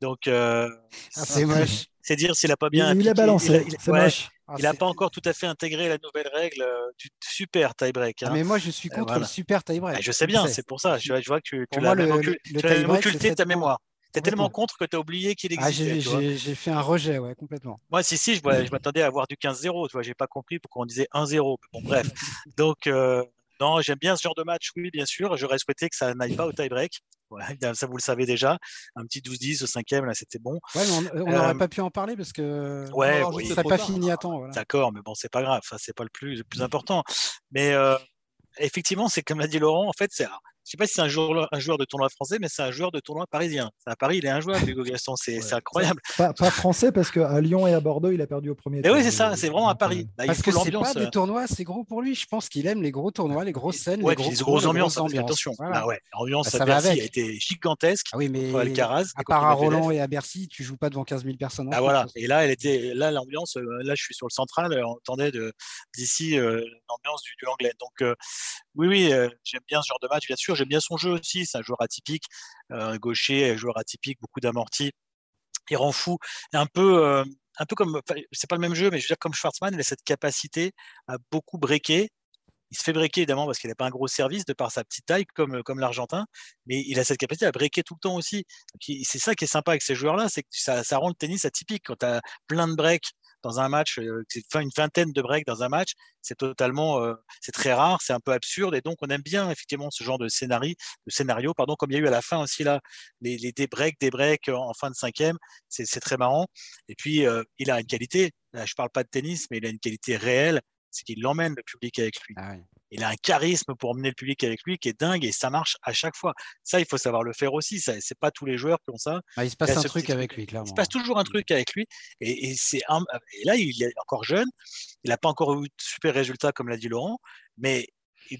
Donc, euh, ah, c'est moche. C'est dire s'il n'a pas bien. Il, il a balancé, c'est moche. il n'a pas encore tout à fait intégré la nouvelle règle du super tie-break. Ah, hein. mais moi, je suis contre le super tie-break. Ah, je sais bien, c'est pour ça. Je, vois que tu, tu l'as occulté ta mémoire. T'es tellement contre que tu as oublié qu'il ah, existait. j'ai fait un rejet, ouais, complètement. Moi, si, si, je, je m'attendais à avoir du 15-0. Tu vois, j'ai pas compris pourquoi on disait 1-0. Bon, bref. Donc, euh, non, j'aime bien ce genre de match, oui, bien sûr. J'aurais souhaité que ça n'aille pas au tie-break. ça, vous le savez déjà. Un petit 12-10 au cinquième, là, c'était bon. Ouais, mais on n'aurait euh, pas pu en parler parce que ouais, ça n'a pas fini à temps. D'accord, mais bon, c'est pas grave. C'est pas le plus, le plus important. Mais euh, effectivement, c'est comme l'a dit Laurent, en fait, c'est je sais pas si c'est un joueur, un joueur de tournoi français, mais c'est un joueur de tournoi parisien. À Paris, il est un joueur, Hugo Gaston. C'est incroyable. Pas, français, parce qu'à Lyon et à Bordeaux, il a perdu au premier tour. oui, c'est ça, c'est vraiment à Paris. Bah, parce que c'est pas des euh. tournois, c'est gros pour lui. Je pense qu'il aime les gros tournois, les grosses scènes, les, gros, grosses ambiances. Attention, ah ouais, l'ambiance bah, à Bercy a été gigantesque. Ah oui, mais à part à Roland et à Bercy, tu joues pas devant 15 000 personnes. Ah voilà. Et là, elle était, là, l'ambiance, euh, là, je suis sur le central, on entendait d'ici euh, l'ambiance du, anglais. Donc, oui, oui, j'aime bien ce genre de match, bien sûr. J'aime bien son jeu aussi c'est un joueur atypique, un gaucher, joueur atypique, beaucoup d'amortis. Il rend fou. Un peu, euh, un peu comme, c'est pas le même jeu, mais je veux dire, comme Schwarzman, il a cette capacité à beaucoup breaker. Il se fait breaker évidemment parce qu'il n'a pas un gros service de par sa petite taille comme, comme l'Argentin, mais il a cette capacité à breaker tout le temps aussi. C'est ça qui est sympa avec ces joueurs-là, c'est que ça, ça, rend le tennis atypique. Quand tu as plein de breaks dans un match, euh, une vingtaine de breaks dans un match, c'est totalement, euh, c'est très rare, c'est un peu absurde, et donc on aime bien effectivement ce genre de scénario, de scénario, pardon, comme il y a eu à la fin aussi là, les, les des breaks, des breaks en fin de cinquième, c'est très marrant. Et puis il a une qualité, là, je parle pas de tennis, mais il a une qualité réelle, c'est qu'il emmène le public avec lui. Ah il a un charisme pour emmener le public avec lui qui est dingue et ça marche à chaque fois. Ça, il faut savoir le faire aussi. Ce c'est pas tous les joueurs qui ont ça. Ah, il se passe un truc avec lui, clairement. Il se passe toujours un truc avec lui. Et, c'est et là, il est encore jeune. Il n'a pas encore eu de super résultats, comme l'a dit Laurent. Mais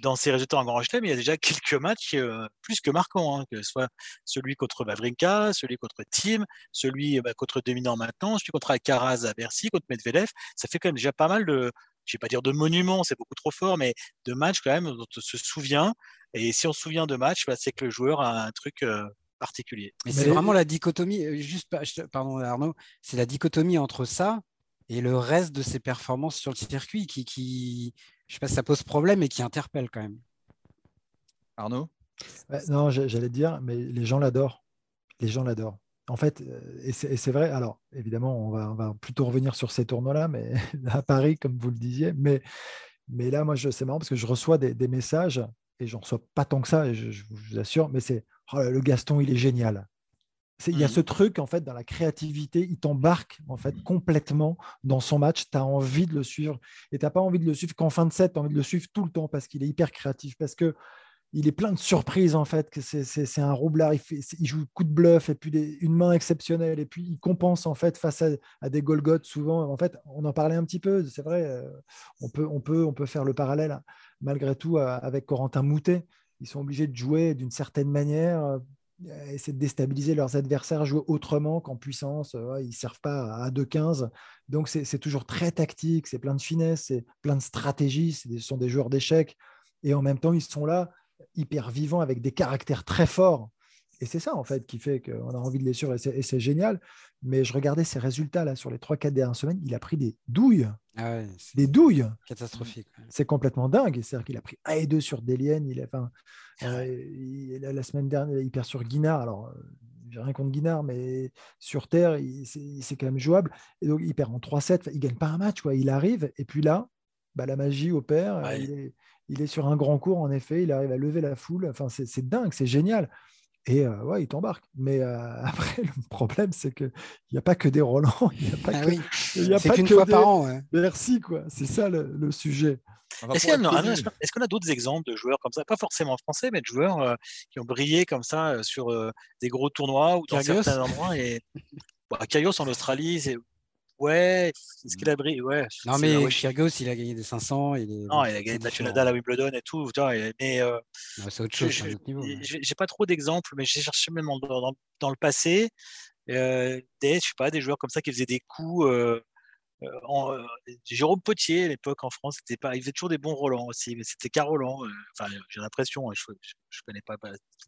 dans ses résultats en Grand Chelem, il y a déjà quelques matchs euh, plus que marquants, hein, que ce soit celui contre Vavrinka, celui contre Tim, celui bah, contre Dominant maintenant, celui contre Alcaraz à Bercy, contre Medvedev. Ça fait quand même déjà pas mal de, je vais pas dire de monuments, c'est beaucoup trop fort, mais de matchs quand même dont on se souvient. Et si on se souvient de matchs, bah, c'est que le joueur a un truc euh, particulier. Mais, c'est vraiment la dichotomie, euh, juste, pardon Arnaud, c'est la dichotomie entre ça et le reste de ses performances sur le circuit qui, qui je sais pas si ça pose problème et qui interpelle quand même. Arnaud? Non, j'allais dire, mais les gens l'adorent. Les gens l'adorent en fait, euh, et c'est vrai, alors évidemment, on va, plutôt revenir sur ces tournois-là, mais à Paris, comme vous le disiez, mais, mais là, moi, c'est marrant parce que je reçois des, messages, et j'en reçois pas tant que ça, je, vous assure, mais c'est oh, le Gaston, il est génial. Il y a ce mmh. truc, en fait, dans la créativité, il t'embarque en fait complètement dans son match. Tu as envie de le suivre et tu n'as pas envie de le suivre qu'en fin de set, tu as envie de le suivre tout le temps parce qu'il est hyper créatif, parce que il est plein de surprises en fait. C'est un roublard, il, joue coup de bluff et puis une main exceptionnelle et puis il compense en fait face à, des Golgoth souvent. En fait, on en parlait un petit peu, c'est vrai. Euh, on peut, on peut, on peut faire le parallèle malgré tout euh, avec Corentin Moutet. Ils sont obligés de jouer d'une certaine manière, euh, essayer de déstabiliser leurs adversaires, jouer autrement qu'en puissance. ils ne servent pas à 2-15. Donc c'est toujours très tactique, c'est plein de finesse, c'est plein de stratégie. Ce sont des joueurs d'échecs. Et en même temps, ils sont là hyper vivants avec des caractères très forts. Et c'est ça, en fait, qui fait qu'on a envie de les suivre et c'est génial. Mais je regardais ses résultats là sur les 3-4 dernières semaines. Il a pris des douilles. Ah des douilles. Catastrophique. C'est complètement dingue. C'est-à-dire qu'il a pris 1 et 2 sur Delienne. Il a, enfin, euh, la semaine dernière, il perd sur Guinard. Alors, euh, j'ai rien contre Guinard, mais sur Terre, c'est quand même jouable. Et donc, il perd en 3-7. Il gagne pas un match. Quoi. Il arrive. Et puis là, bah, la magie opère. Il est il est sur un grand cours, en effet, il arrive à lever la foule. Enfin, c'est dingue, c'est génial. Et euh, ouais, il t'embarque. Mais euh, après, le problème, c'est qu'il n'y a pas que des Roland. Il n'y a pas ah que, c'est qu'une fois par an. Merci, quoi. C'est ça le, sujet. Est-ce qu'on a, d'autres exemples de joueurs comme ça, pas forcément français, mais de joueurs euh, qui ont brillé comme ça sur des gros tournois ou dans certains endroits et... Bon, en Australie, c'est Ouais, c'est ce qu'il a brillé. Ouais, non, mais Kyrgios, il a gagné des 500. Il Non, il a gagné de Nadal à Wimbledon et tout. mais euh, c'est autre chose. J'ai pas trop d'exemples, mais j'ai cherché même dans, dans, le passé euh, des, je sais pas, des joueurs comme ça qui faisaient des coups. Euh, euh, euh, Jérôme Potier à l'époque en France, pas, il faisait toujours des bons Roland aussi, mais c'était qu'un Roland. Euh, enfin, j'ai l'impression, hein, je, je, connais pas,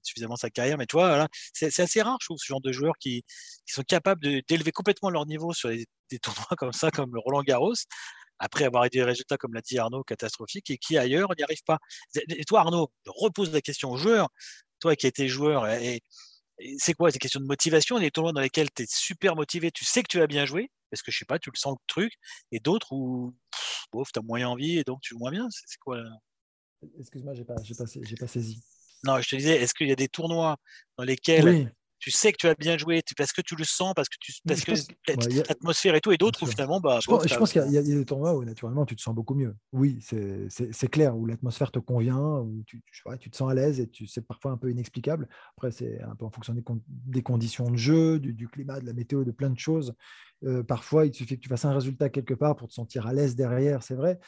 suffisamment sa carrière, mais tu vois, c'est assez rare, je trouve, ce genre de joueurs qui, sont capables d'élever complètement leur niveau sur des, tournois comme ça, comme le Roland Garros, après avoir eu des résultats, comme l'a dit Arnaud, catastrophiques, et qui ailleurs n'y arrivent pas. Et toi, Arnaud, repose la question aux joueurs, toi qui étais joueur, et, c'est quoi? C'est question de motivation, des tournois dans lesquels tu es super motivé, tu sais que tu vas bien jouer, parce que je sais pas, tu le sens le truc, et d'autres où tu as moins envie et donc tu joues moins bien? C'est quoi Excuse-moi, j'ai pas, pas, pas saisi. Non, je te disais, est-ce qu'il y a des tournois dans lesquels tu sais que tu as bien joué parce que tu le sens, parce que tu parce que, l'atmosphère et tout, et d'autres où finalement, bah, je, pense, qu'il y, a des tournois où naturellement tu te sens beaucoup mieux. Oui, c'est clair, où l'atmosphère te convient, où tu, tu, te sens à l'aise et c'est parfois un peu inexplicable. Après, c'est un peu en fonction des, des conditions de jeu, du, du, climat, de la météo, de plein de choses. Euh, parfois, il suffit que tu fasses un résultat quelque part pour te sentir à l'aise derrière, c'est vrai.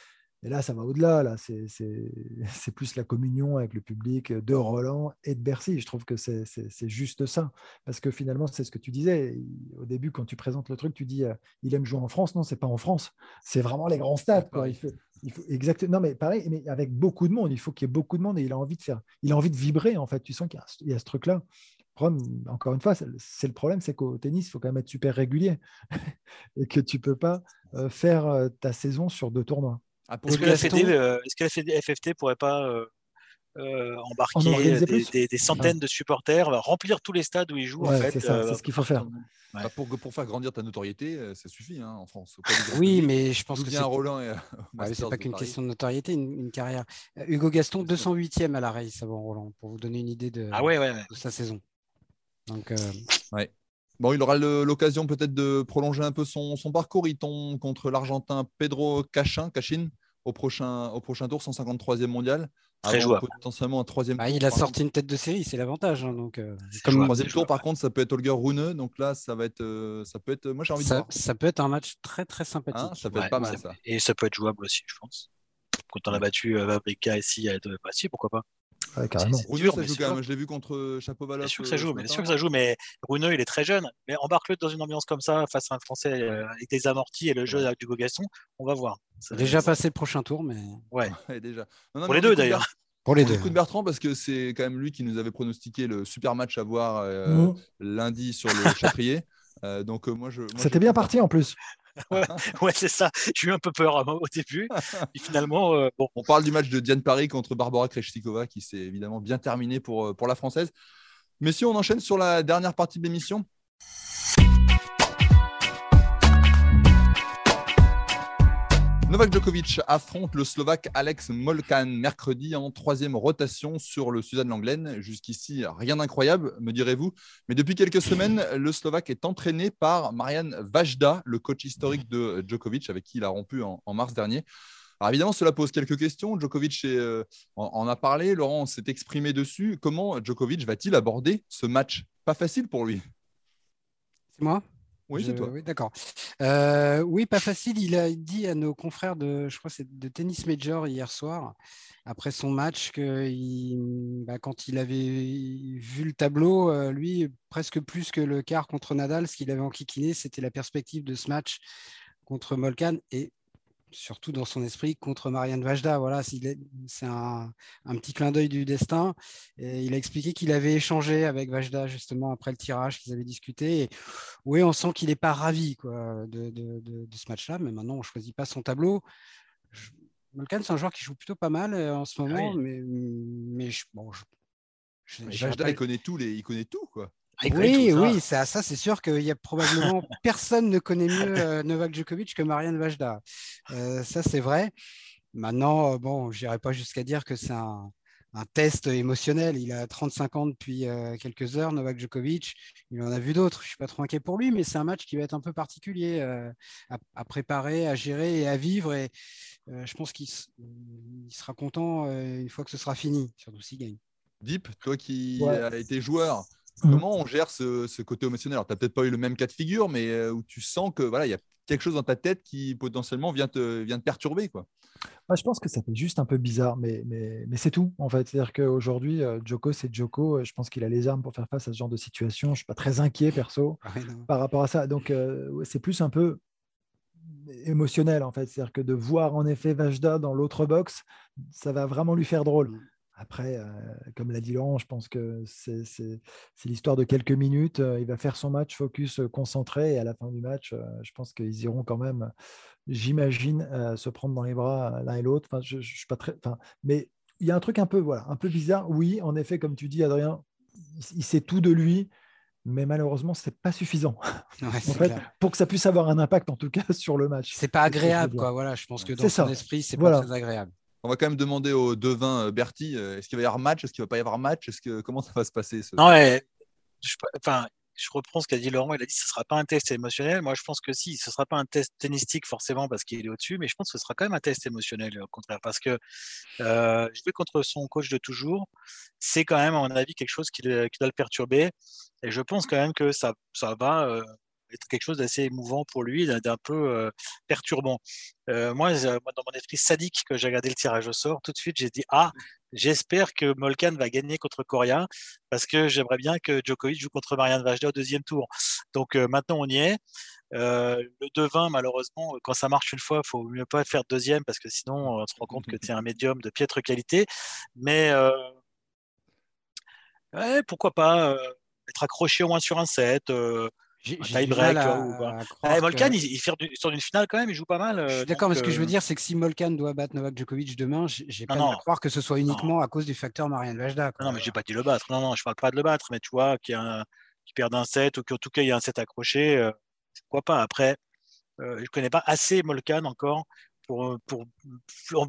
Et là, ça va au-delà. Là, c'est plus la communion avec le public de Roland et de Bercy. Je trouve que c'est juste ça. Parce que finalement, c'est ce que tu disais au début quand tu présentes le truc. Tu dis euh, il aime jouer en France. Non, c'est pas en France. C'est vraiment les grands stades. Quoi. Il, faut, il faut, exactement. Non, mais pareil, mais avec beaucoup de monde. Il faut qu'il y ait beaucoup de monde et il a envie de faire. Il a envie de vibrer. En fait, tu sens qu'il y, a ce truc-là. Encore une fois, c'est le problème, c'est qu'au tennis, il faut quand même être super régulier et que tu peux pas euh, faire euh, ta saison sur deux tournois. Ah, est-ce que, la FFT pourrait pas euh, embarquer des, centaines de supporters, remplir tous les stades où il joue. c'est ce qu'il faut faire. Bah, pour, pour, faire grandir ta notoriété, ça suffit hein, en France. Oui, mais je pense que c'est Roland pas qu'une question de notoriété, une, carrière. Hugo Gaston, 208e à la race avant Roland, pour vous donner une idée de, ah ouais, de sa saison. Donc, ouais. Bon, il aura l'occasion peut-être de prolonger un peu son, son, parcours. Il tombe contre l'Argentin Pedro Cachin, Cachin au prochain, au prochain tour, 153e mondial. Très jouable. Potentiellement un troisième bah, il a sorti une tête de série, c'est l'avantage. Hein, donc, euh, comme troisième tour, par contre, ça peut être Holger Rune. Donc là, ça va être, euh, ça peut être. Moi, j'ai envie ça, de voir. Ça peut être un match très très sympathique. Hein, ça peut être pas mal ça. Et ça peut être jouable aussi, je pense. Quand on a battu euh, Fabrica ici, bah, si, pourquoi pas. Ouais, carrément. Dur, ça joue quand même. Je l'ai vu contre Chapeau-Valov. Bien sûr que ça joue, mais sûr que ça joue. Mais Runeux, il est très jeune. Mais embarque-le dans une ambiance comme ça, face à un Français avec des amortis et le jeu avec Hugo Gaston, on va voir. Ça, déjà passé le prochain tour, mais. Ouais. déjà. Pour les deux d'ailleurs. Pour les deux. coup de Bertrand parce que c'est quand même lui qui nous avait pronostiqué le super match à voir mmh. lundi sur le Chaprier. Euh, donc moi je. C'était bien parti en plus. ouais, c'est ça. J'ai eu un peu peur au début. Finalement, euh. On parle du match de Diane Paris contre Barbara Krejcikova qui s'est évidemment bien terminé pour, euh, pour la française. Mais si on enchaîne sur la dernière partie de l'émission. Novak Djokovic affronte le Slovaque Alex Molkan mercredi en troisième rotation sur le Suzanne Langlaine. Jusqu'ici, rien d'incroyable, me direz-vous. Mais depuis quelques semaines, le Slovaque est entraîné par Marianne Vajda, le coach historique de Djokovic, avec qui il a rompu en, mars dernier. Alors évidemment, cela pose quelques questions. Djokovic euh, en, a parlé, Laurent s'est exprimé dessus. Comment Djokovic va-t-il aborder ce match? Pas facile pour lui. C'est moi? Oui, c'est toi. Oui, d'accord. Euh, oui, pas facile. Il a dit à nos confrères de, je crois, c'est de Tennis Major hier soir, après son match, que bah, quand il avait vu le tableau, euh, lui, presque plus que le quart contre Nadal, ce qu'il avait enquiquiné, c'était la perspective de ce match contre Molkan. Et surtout dans son esprit, contre Marianne Vajda. Voilà, c'est un, petit clin d'œil du destin. Et il a expliqué qu'il avait échangé avec Vajda justement après le tirage, qu'ils avaient discuté. Et oui, on sent qu'il n'est pas ravi quoi, de, ce match-là, mais maintenant on ne choisit pas son tableau. Je, c'est un joueur qui joue plutôt pas mal euh, en ce ah moment, mais, mais bon, Vajda, il connaît tout, les, il connaît tout quoi. Oui, oui, ça, ça c'est sûr qu'il y a probablement personne ne connaît mieux euh, Novak Djokovic que Marianne Vajda. Euh, ça, c'est vrai. Maintenant, euh, bon, je n'irai pas jusqu'à dire que c'est un, test émotionnel. Il a 35 ans depuis quelques heures, Novak Djokovic. Il en a vu d'autres. Je ne suis pas trop inquiet pour lui, mais c'est un match qui va être un peu particulier à, préparer, à gérer et à vivre. Et je pense qu'il sera content une fois que ce sera fini, surtout s'il gagne. Deep, toi qui as été joueur. Comment on gère ce, côté émotionnel? Alors, tu n'as peut-être pas eu le même cas de figure, mais euh, où tu sens que voilà, il y a quelque chose dans ta tête qui potentiellement vient te, vient te perturber. Quoi. Moi, je pense que ça fait juste un peu bizarre, mais, mais, mais c'est tout, en fait. C'est-à-dire qu'aujourd'hui, euh, Joko, c'est Joko. Euh, je pense qu'il a les armes pour faire face à ce genre de situation. Je ne suis pas très inquiet, perso, ah par rapport à ça. Donc, c'est plus un peu émotionnel, en fait. C'est-à-dire que de voir, en effet, Vajda dans l'autre box, ça va vraiment lui faire drôle. Après, euh, comme l'a dit Laurent, je pense que c'est l'histoire de quelques minutes. Euh, il va faire son match focus euh, concentré et à la fin du match, je pense qu'ils iront quand même, j'imagine, se prendre dans les bras l'un et l'autre. Enfin, je, suis pas très. Enfin, mais il y a un truc un peu, voilà, un peu bizarre. Oui, en effet, comme tu dis, Adrien, il, sait tout de lui, mais malheureusement, c'est pas suffisant. pour que ça puisse avoir un impact, en tout cas, sur le match. C'est pas agréable, quoi. Voilà, je pense que dans son esprit, c'est pas très agréable. On va quand même demander au devin euh, Berti, euh, est-ce qu'il va y avoir match Est-ce qu'il va pas y avoir match Est-ce que comment ça va se passer Non, je, enfin, je reprends ce qu'a dit Laurent. Il a dit que ce ne sera pas un test émotionnel. Moi, je pense que si, ce ne sera pas un test tennistique forcément parce qu'il est au-dessus, mais je pense que ce sera quand même un test émotionnel au contraire parce que euh, jouer contre son coach de toujours, c'est quand même, à mon avis, quelque chose qui, doit le perturber. Et je pense quand même que ça, ça va. Euh, être quelque chose d'assez émouvant pour lui, d'un peu perturbant. moi, dans mon esprit sadique, que j'ai regardé le tirage au sort, tout de suite, j'ai dit Ah, j'espère que Molkan va gagner contre Coria, parce que j'aimerais bien que Djokovic joue contre Marianne Vajda au deuxième tour. Donc maintenant, on y est. le devin, malheureusement, quand ça marche une fois, il faut mieux pas faire deuxième parce que sinon, on se rend compte que tu es un médium de piètre qualité. Mais pourquoi pas être accroché au moins sur un set, tie-break. Eh, Molkan, il, sort d'une finale quand même, il joue pas mal. D'accord, mais ce que je veux dire, c'est que si Molkan doit battre Novak Djokovic demain, j'ai pas à croire que ce soit uniquement à cause du facteur Marianne Vajda. Non, mais j'ai pas dit le battre. Non, non, je parle pas de le battre, mais tu vois, qu'il qu perd un set ou qu'en tout cas il y a un set accroché, pourquoi pas. Après, je connais pas assez Molkan encore pour, pour,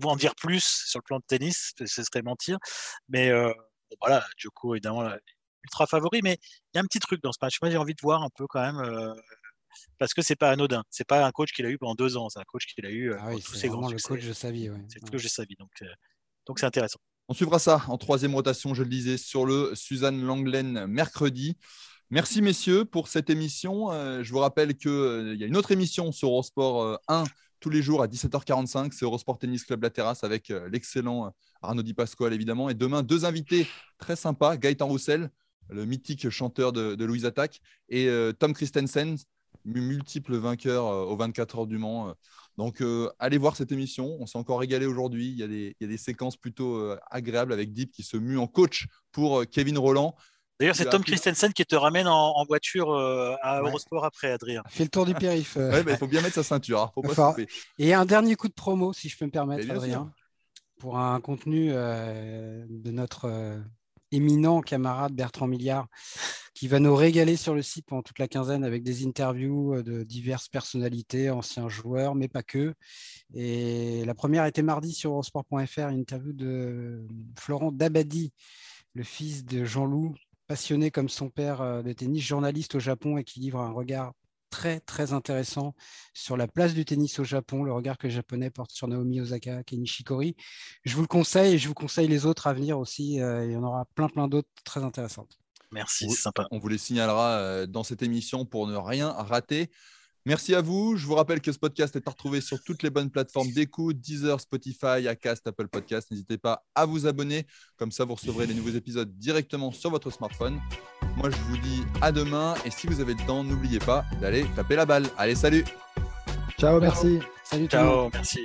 en dire plus sur le plan de tennis, ce serait mentir. Mais voilà, Djoko, évidemment, ultra favori, mais il y a un petit truc dans ce match. Moi, j'ai envie de voir un peu quand même, euh, parce que c'est pas anodin. C'est pas un coach qu'il a eu pendant deux ans, c'est un coach qu'il a eu euh, ah tous ses grands le coach de sa vie. C'est le coach de sa vie, donc euh, donc c'est intéressant. On suivra ça en troisième rotation, je le disais, sur le Suzanne Langlen mercredi. Merci messieurs pour cette émission. je vous rappelle qu'il y a une autre émission sur Eurosport 1 tous les jours à 17h45. C'est Eurosport Tennis Club La Terrasse avec l'excellent Arnaud Di Pasquale évidemment. Et demain, deux invités très sympas, Gaëtan Roussel, le mythique chanteur de, Louise Attaque, et euh, Tom Christensen, multiple vainqueur euh, aux 24 heures du Mans. Euh. Donc, allez voir cette émission. On s'est encore régalé aujourd'hui. Il, il, y a des séquences plutôt agréables avec Deep qui se mue en coach pour Kevin Roland. D'ailleurs, c'est Tom Christensen qui te ramène en, voiture à Eurosport après, Adrien. Fait le tour du périph. Il faut bien mettre sa ceinture. Hein. Et un dernier coup de promo, si je peux me permettre, Adrien, pour un contenu de notre éminent camarade Bertrand Milliard, qui va nous régaler sur le site pendant toute la quinzaine avec des interviews euh, de diverses personnalités, anciens joueurs, mais pas que. Et la première était mardi sur Eurosport.fr, une interview de Florent Dabadi, le fils de Jean-Loup, passionné comme son père euh, de tennis, journaliste au Japon et qui livre un regard très très intéressant sur la place du tennis au Japon, le regard que les Japonais portent sur Naomi Osaka, Kenny Shikori. Je vous le conseille et je vous conseille les autres à venir aussi. Euh, il y en aura plein plein d'autres très intéressantes. Merci, c'est sympa. On vous les signalera euh, dans cette émission pour ne rien rater. Merci à vous. Je vous rappelle que ce podcast est à retrouver sur toutes les bonnes plateformes d'écoute, Deezer, Spotify, Acast, Apple Podcast. N'hésitez pas à vous abonner. Comme ça, vous recevrez les nouveaux épisodes directement sur votre smartphone. Moi, je vous dis à demain. Et si vous avez le temps, n'oubliez pas d'aller taper la balle. Allez, salut. Ciao, merci. Salut, ciao, merci.